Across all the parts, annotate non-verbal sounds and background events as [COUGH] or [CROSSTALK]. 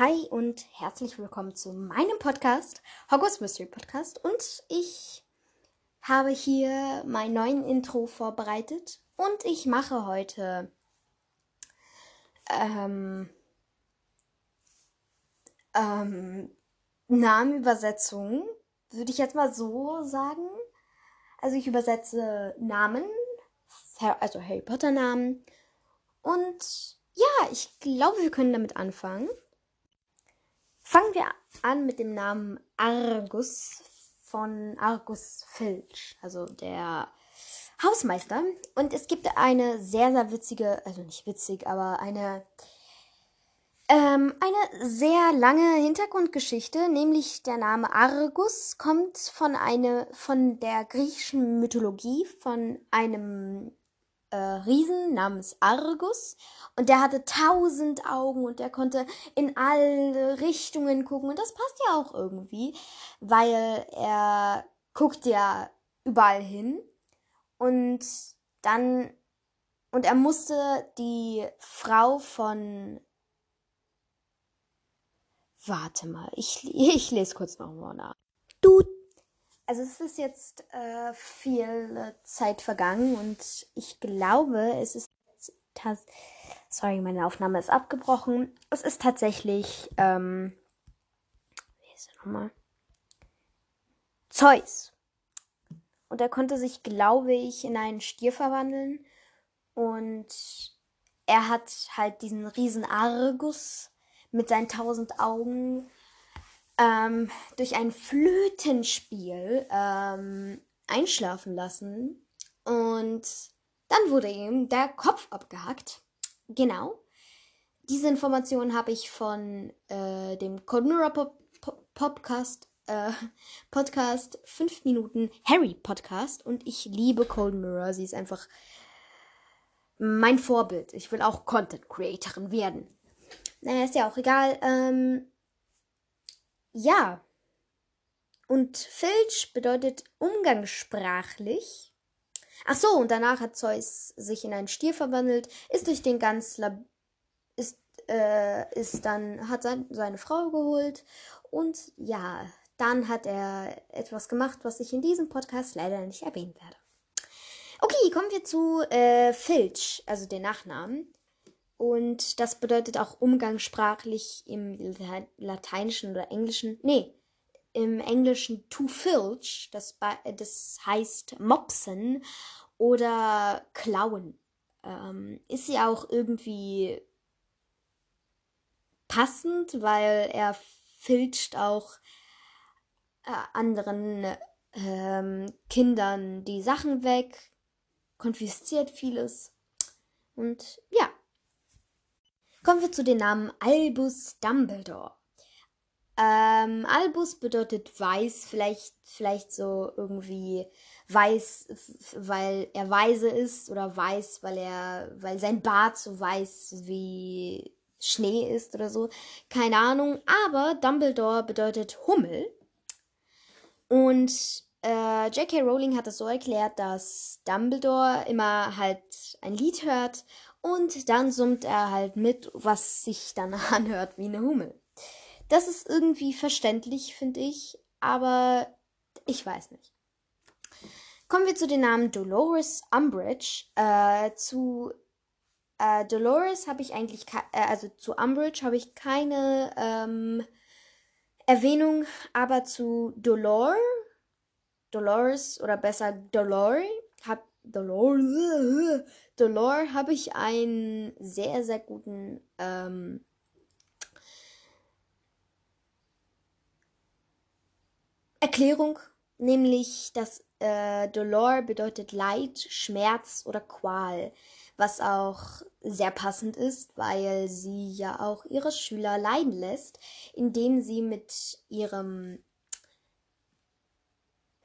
Hi und herzlich willkommen zu meinem Podcast, Hogwarts Mystery Podcast. Und ich habe hier mein neuen Intro vorbereitet und ich mache heute ähm, ähm, Namenübersetzungen, würde ich jetzt mal so sagen. Also ich übersetze Namen, also Harry Potter Namen. Und ja, ich glaube, wir können damit anfangen. Fangen wir an mit dem Namen Argus von Argus Filch, also der Hausmeister. Und es gibt eine sehr, sehr witzige, also nicht witzig, aber eine, ähm, eine sehr lange Hintergrundgeschichte, nämlich der Name Argus kommt von eine, von der griechischen Mythologie, von einem äh, Riesen namens Argus. Und der hatte tausend Augen und der konnte in alle Richtungen gucken. Und das passt ja auch irgendwie, weil er guckt ja überall hin. Und dann und er musste die Frau von Warte mal, ich, ich lese kurz nochmal nach. Du also es ist jetzt äh, viel Zeit vergangen und ich glaube, es ist sorry, meine Aufnahme ist abgebrochen. Es ist tatsächlich ähm, wie ist er nochmal? Zeus. Und er konnte sich, glaube ich, in einen Stier verwandeln und er hat halt diesen riesen Argus mit seinen tausend Augen ähm, durch ein Flötenspiel ähm, einschlafen lassen. Und dann wurde ihm der Kopf abgehackt. Genau. Diese Information habe ich von äh, dem Conura Pop Podcast, äh, Podcast 5 Minuten Harry Podcast. Und ich liebe Cold Mirror. Sie ist einfach mein Vorbild. Ich will auch Content Creatorin werden. Naja, ist ja auch egal. Ähm, ja. Und Filch bedeutet umgangssprachlich. Ach so, und danach hat Zeus sich in einen Stier verwandelt, ist durch den ganz Lab ist äh, ist dann hat sein, seine Frau geholt und ja, dann hat er etwas gemacht, was ich in diesem Podcast leider nicht erwähnen werde. Okay, kommen wir zu äh, Filch, also den Nachnamen. Und das bedeutet auch umgangssprachlich im Lateinischen oder Englischen. Nee, im Englischen to filch, das, das heißt mopsen oder klauen. Ähm, ist ja auch irgendwie passend, weil er filcht auch äh, anderen ähm, Kindern die Sachen weg, konfisziert vieles. Und ja, Kommen wir zu den Namen Albus Dumbledore. Ähm, Albus bedeutet weiß, vielleicht, vielleicht so irgendwie weiß, weil er weise ist oder weiß, weil er, weil sein Bart so weiß wie Schnee ist oder so. Keine Ahnung. Aber Dumbledore bedeutet Hummel. Und äh, J.K. Rowling hat es so erklärt, dass Dumbledore immer halt ein Lied hört und dann summt er halt mit, was sich dann [LAUGHS] anhört wie eine Hummel. Das ist irgendwie verständlich, finde ich, aber ich weiß nicht. Kommen wir zu den Namen Dolores Umbridge. Äh, zu äh, Dolores habe ich eigentlich, äh, also zu Umbridge habe ich keine ähm, Erwähnung, aber zu Dolor, Dolores oder besser Dolore, habe Dolor, Dolor habe ich einen sehr, sehr guten ähm, Erklärung, nämlich dass äh, Dolor bedeutet Leid, Schmerz oder Qual, was auch sehr passend ist, weil sie ja auch ihre Schüler leiden lässt, indem sie mit ihrem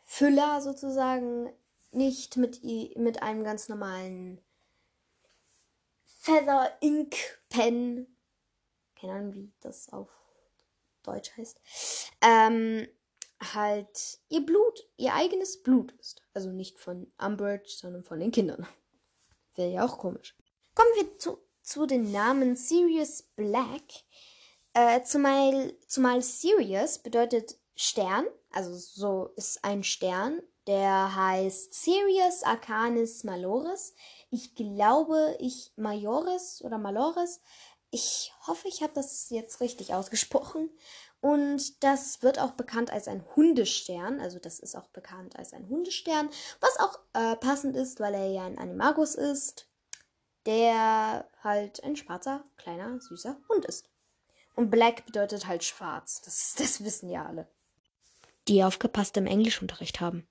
Füller sozusagen nicht mit, mit einem ganz normalen Feather Ink Pen, keine Ahnung, wie das auf Deutsch heißt, ähm, halt ihr Blut, ihr eigenes Blut ist. Also nicht von Umbridge, sondern von den Kindern. Wäre ja auch komisch. Kommen wir zu zu den Namen Sirius Black. Äh, zumal, zumal Sirius bedeutet Stern, also so ist ein Stern, der heißt Sirius Arcanis Maloris. Ich glaube, ich Majoris oder Maloris. Ich hoffe, ich habe das jetzt richtig ausgesprochen. Und das wird auch bekannt als ein Hundestern. Also das ist auch bekannt als ein Hundestern. Was auch äh, passend ist, weil er ja ein Animagus ist, der halt ein schwarzer, kleiner, süßer Hund ist. Und Black bedeutet halt schwarz. Das, [LAUGHS] das wissen ja alle. Die aufgepasst im Englischunterricht haben.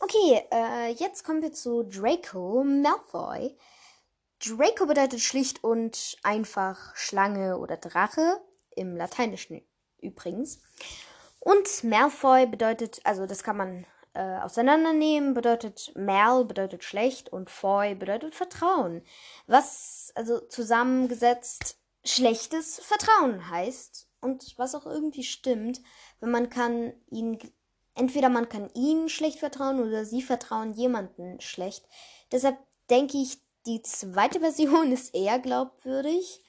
Okay, äh, jetzt kommen wir zu Draco Malfoy. Draco bedeutet schlicht und einfach Schlange oder Drache, im Lateinischen übrigens. Und Malfoy bedeutet, also das kann man äh, auseinandernehmen, bedeutet Mal bedeutet schlecht und Foy bedeutet Vertrauen. Was also zusammengesetzt schlechtes Vertrauen heißt und was auch irgendwie stimmt, wenn man kann ihn entweder man kann ihnen schlecht vertrauen oder sie vertrauen jemanden schlecht. Deshalb denke ich, die zweite [LAUGHS] Version ist eher glaubwürdig.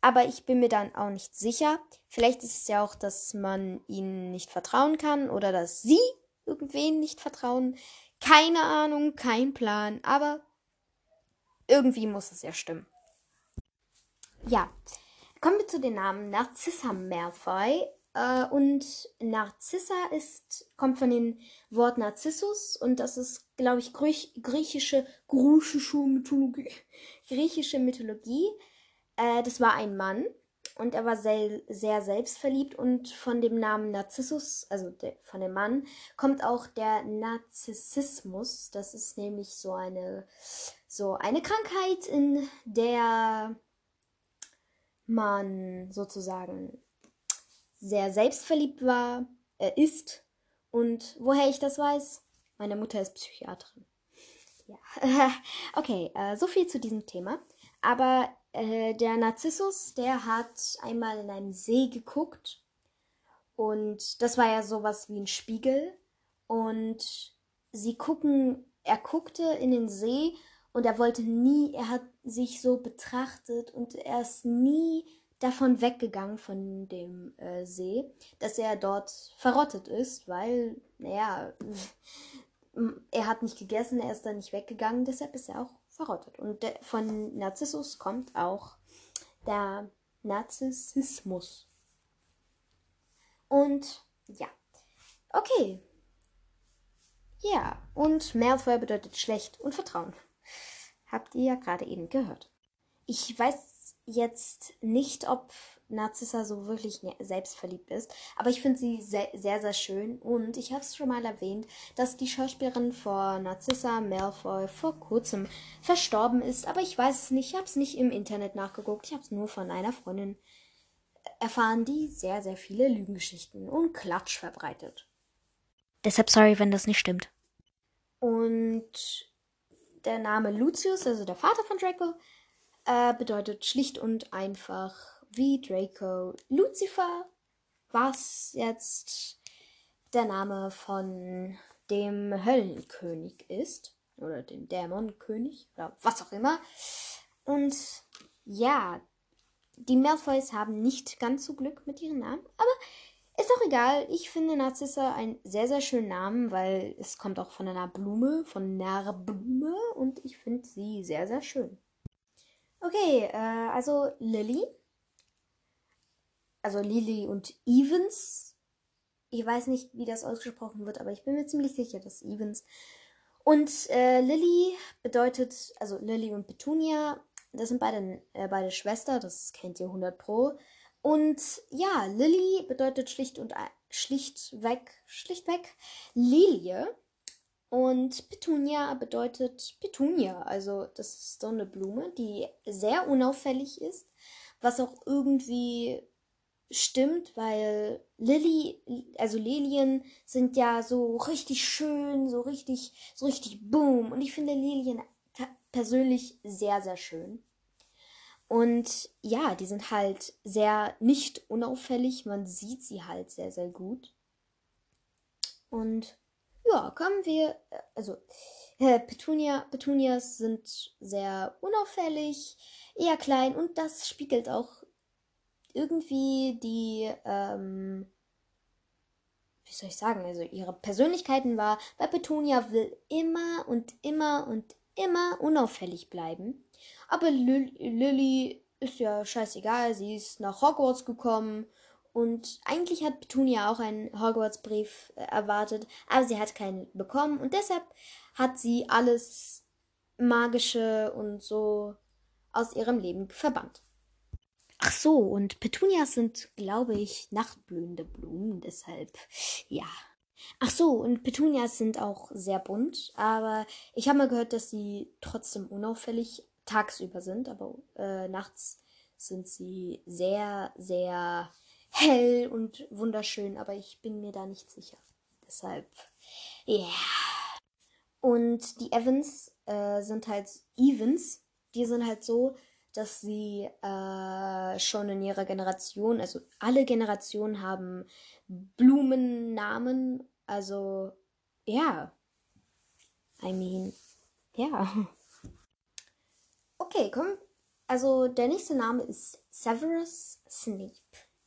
Aber ich bin mir dann auch nicht sicher. Vielleicht ist es ja auch, dass man ihnen nicht vertrauen kann oder dass sie irgendwen nicht vertrauen. Keine Ahnung, kein Plan. Aber irgendwie muss es ja stimmen. Ja, kommen wir zu den Namen Narcissa Malfoy. Äh, und Narzissa ist, kommt von dem Wort Narzissus und das ist, glaube ich, Griech, griechische, griechische Mythologie. [LAUGHS] Griechische Mythologie. Äh, das war ein Mann und er war sehr, sehr selbstverliebt und von dem Namen Narzissus, also de, von dem Mann, kommt auch der Narzissismus. Das ist nämlich so eine, so eine Krankheit, in der man sozusagen sehr selbstverliebt war, äh, ist. Und woher ich das weiß? Meine Mutter ist Psychiaterin. Ja. [LAUGHS] okay, äh, so viel zu diesem Thema. Aber äh, der Narzissus, der hat einmal in einen See geguckt. Und das war ja sowas wie ein Spiegel. Und sie gucken, er guckte in den See und er wollte nie, er hat sich so betrachtet und er ist nie davon weggegangen von dem äh, See, dass er dort verrottet ist, weil, naja, [LAUGHS] er hat nicht gegessen, er ist dann nicht weggegangen, deshalb ist er auch verrottet. Und de, von Narzissus kommt auch der Narzissmus. Und ja, okay. Ja, und Malfoy bedeutet schlecht und Vertrauen. Habt ihr ja gerade eben gehört. Ich weiß jetzt nicht, ob Narzissa so wirklich ne-, selbstverliebt ist, aber ich finde sie sehr, sehr, sehr schön und ich habe es schon mal erwähnt, dass die Schauspielerin vor Narzissa Malfoy vor kurzem verstorben ist, aber ich weiß es nicht, ich habe es nicht im Internet nachgeguckt, ich habe es nur von einer Freundin erfahren, die sehr, sehr viele Lügengeschichten und Klatsch verbreitet. Deshalb sorry, wenn das nicht stimmt. Und der Name Lucius, also der Vater von Draco, äh, bedeutet schlicht und einfach wie Draco Lucifer, was jetzt der Name von dem Höllenkönig ist. Oder dem Dämonenkönig oder was auch immer. Und ja, die Malfoys haben nicht ganz so Glück mit ihren Namen, aber ist auch egal. Ich finde Narzissa einen sehr, sehr schönen Namen, weil es kommt auch von einer Blume, von einer Blume und ich finde sie sehr, sehr schön. Okay, äh, also Lily. Also Lily und Evans. Ich weiß nicht, wie das ausgesprochen wird, aber ich bin mir ziemlich sicher, dass Evans. Und äh, Lily bedeutet, also Lily und Petunia, das sind beide, äh, beide Schwester, das kennt ihr 100 Pro. Und ja, Lily bedeutet schlicht und schlichtweg, schlichtweg Lilie. Und Petunia bedeutet Petunia. Also das ist so eine Blume, die sehr unauffällig ist, was auch irgendwie stimmt, weil Lily, also Lilien sind ja so richtig schön, so richtig, so richtig boom. Und ich finde Lilien persönlich sehr, sehr schön. Und ja, die sind halt sehr nicht unauffällig. Man sieht sie halt sehr, sehr gut. Und ja, kommen wir, äh, also äh, Petunia, Petunias sind sehr unauffällig, eher klein und das spiegelt auch irgendwie die, ähm, wie soll ich sagen, also ihre Persönlichkeiten war, weil Petunia will immer und immer und immer unauffällig bleiben. Aber Lily ist ja scheißegal, sie ist nach Hogwarts gekommen und eigentlich hat Petunia auch einen Hogwarts-Brief äh, erwartet, aber sie hat keinen bekommen und deshalb hat sie alles Magische und so aus ihrem Leben verbannt. Ach so, und Petunias sind, glaube ich, nachtblühende Blumen, deshalb ja. Ach so, und Petunias sind auch sehr bunt, aber ich habe mal gehört, dass sie trotzdem unauffällig tagsüber sind, aber äh, nachts sind sie sehr, sehr hell und wunderschön, aber ich bin mir da nicht sicher. Deshalb, ja. Yeah. Und die Evans äh, sind halt Evans. Die sind halt so, dass sie äh, schon in ihrer Generation, also alle Generationen haben Blumennamen. Also, ja. I mean, ja. Okay, komm. Also, der nächste Name ist Severus Snape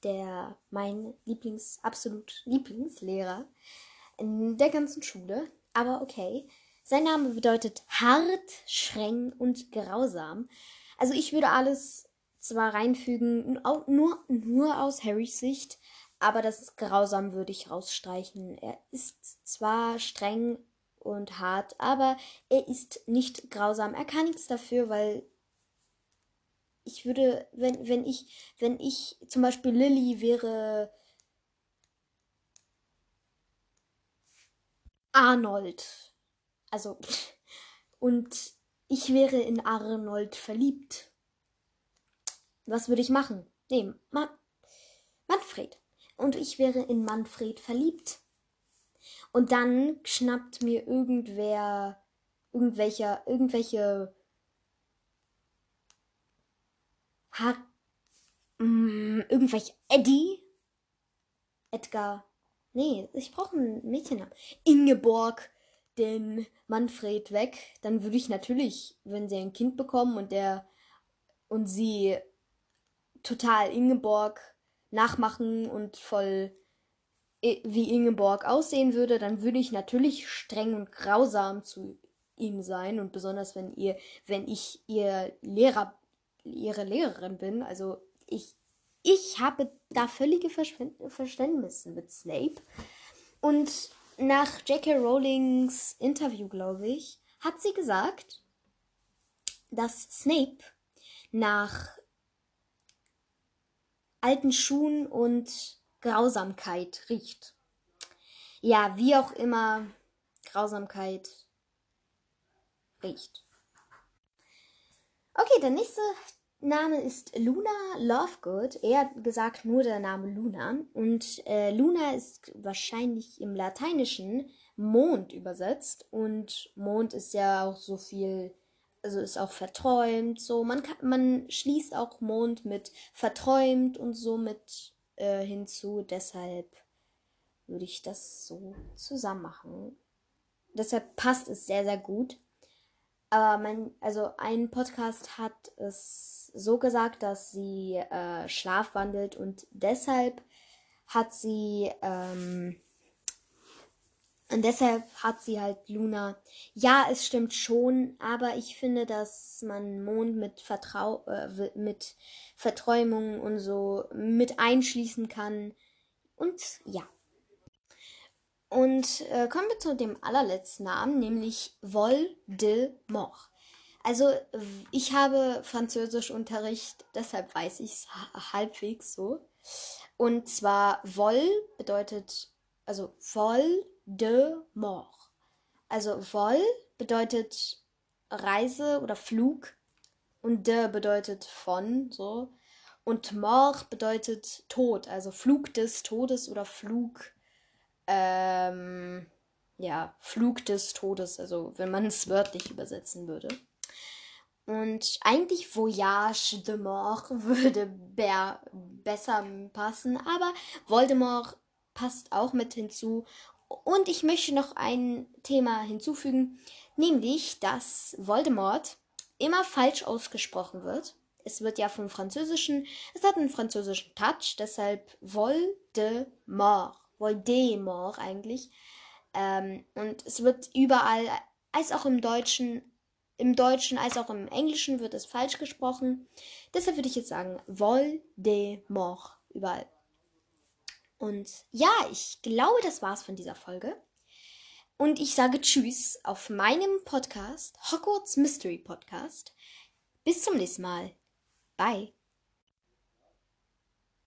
der mein Lieblings, absolut Lieblingslehrer in der ganzen Schule. Aber okay. Sein Name bedeutet hart, streng und grausam. Also ich würde alles zwar reinfügen, nur, nur aus Harrys Sicht, aber das ist grausam würde ich rausstreichen. Er ist zwar streng und hart, aber er ist nicht grausam. Er kann nichts dafür, weil ich würde, wenn, wenn ich, wenn ich zum Beispiel Lilly wäre Arnold. Also, [LAUGHS] und ich wäre in Arnold verliebt. Was würde ich machen? Nee, Ma Manfred. Und ich wäre in Manfred verliebt. Und dann schnappt mir irgendwer, irgendwelcher, irgendwelche Har mm, irgendwelche Eddie? Edgar. Nee, ich brauche einen Mädchennamen. Ingeborg den Manfred weg, dann würde ich natürlich, wenn sie ein Kind bekommen und der und sie total Ingeborg nachmachen und voll wie Ingeborg aussehen würde, dann würde ich natürlich streng und grausam zu ihm sein und besonders wenn ihr, wenn ich ihr Lehrer ihre Lehrerin bin. Also ich, ich habe da völlige Verständnis mit Snape. Und nach J.K. Rowlings Interview, glaube ich, hat sie gesagt, dass Snape nach alten Schuhen und Grausamkeit riecht. Ja, wie auch immer Grausamkeit riecht. Okay, der nächste Name ist Luna Lovegood. Eher gesagt nur der Name Luna. Und äh, Luna ist wahrscheinlich im Lateinischen Mond übersetzt. Und Mond ist ja auch so viel, also ist auch verträumt. So, man kann, man schließt auch Mond mit verträumt und so mit äh, hinzu. Deshalb würde ich das so zusammen machen. Deshalb passt es sehr, sehr gut. Aber mein, also ein Podcast hat es so gesagt, dass sie äh, schlafwandelt und deshalb hat sie ähm, und deshalb hat sie halt Luna. Ja, es stimmt schon, aber ich finde, dass man Mond mit Vertrau äh, mit Verträumung und so mit einschließen kann. Und ja. Und äh, kommen wir zu dem allerletzten Namen, nämlich Voldemort. Also ich habe Französischunterricht, deshalb weiß ich es halbwegs so. Und zwar Vol bedeutet, also Vol de mort. Also Vol bedeutet Reise oder Flug und de bedeutet von, so. Und mort bedeutet Tod, also Flug des Todes oder Flug ähm, ja, Flug des Todes, also wenn man es wörtlich übersetzen würde. Und eigentlich Voyage de Mort [LAUGHS] würde besser passen, aber Voldemort passt auch mit hinzu. Und ich möchte noch ein Thema hinzufügen, nämlich, dass Voldemort immer falsch ausgesprochen wird. Es wird ja vom Französischen, es hat einen französischen Touch, deshalb Voldemort, Voldemort eigentlich. Ähm, und es wird überall, als auch im Deutschen, im Deutschen als auch im Englischen wird es falsch gesprochen. Deshalb würde ich jetzt sagen Voldemort überall. Und ja, ich glaube, das war's von dieser Folge. Und ich sage Tschüss auf meinem Podcast, Hogwarts Mystery Podcast. Bis zum nächsten Mal. Bye.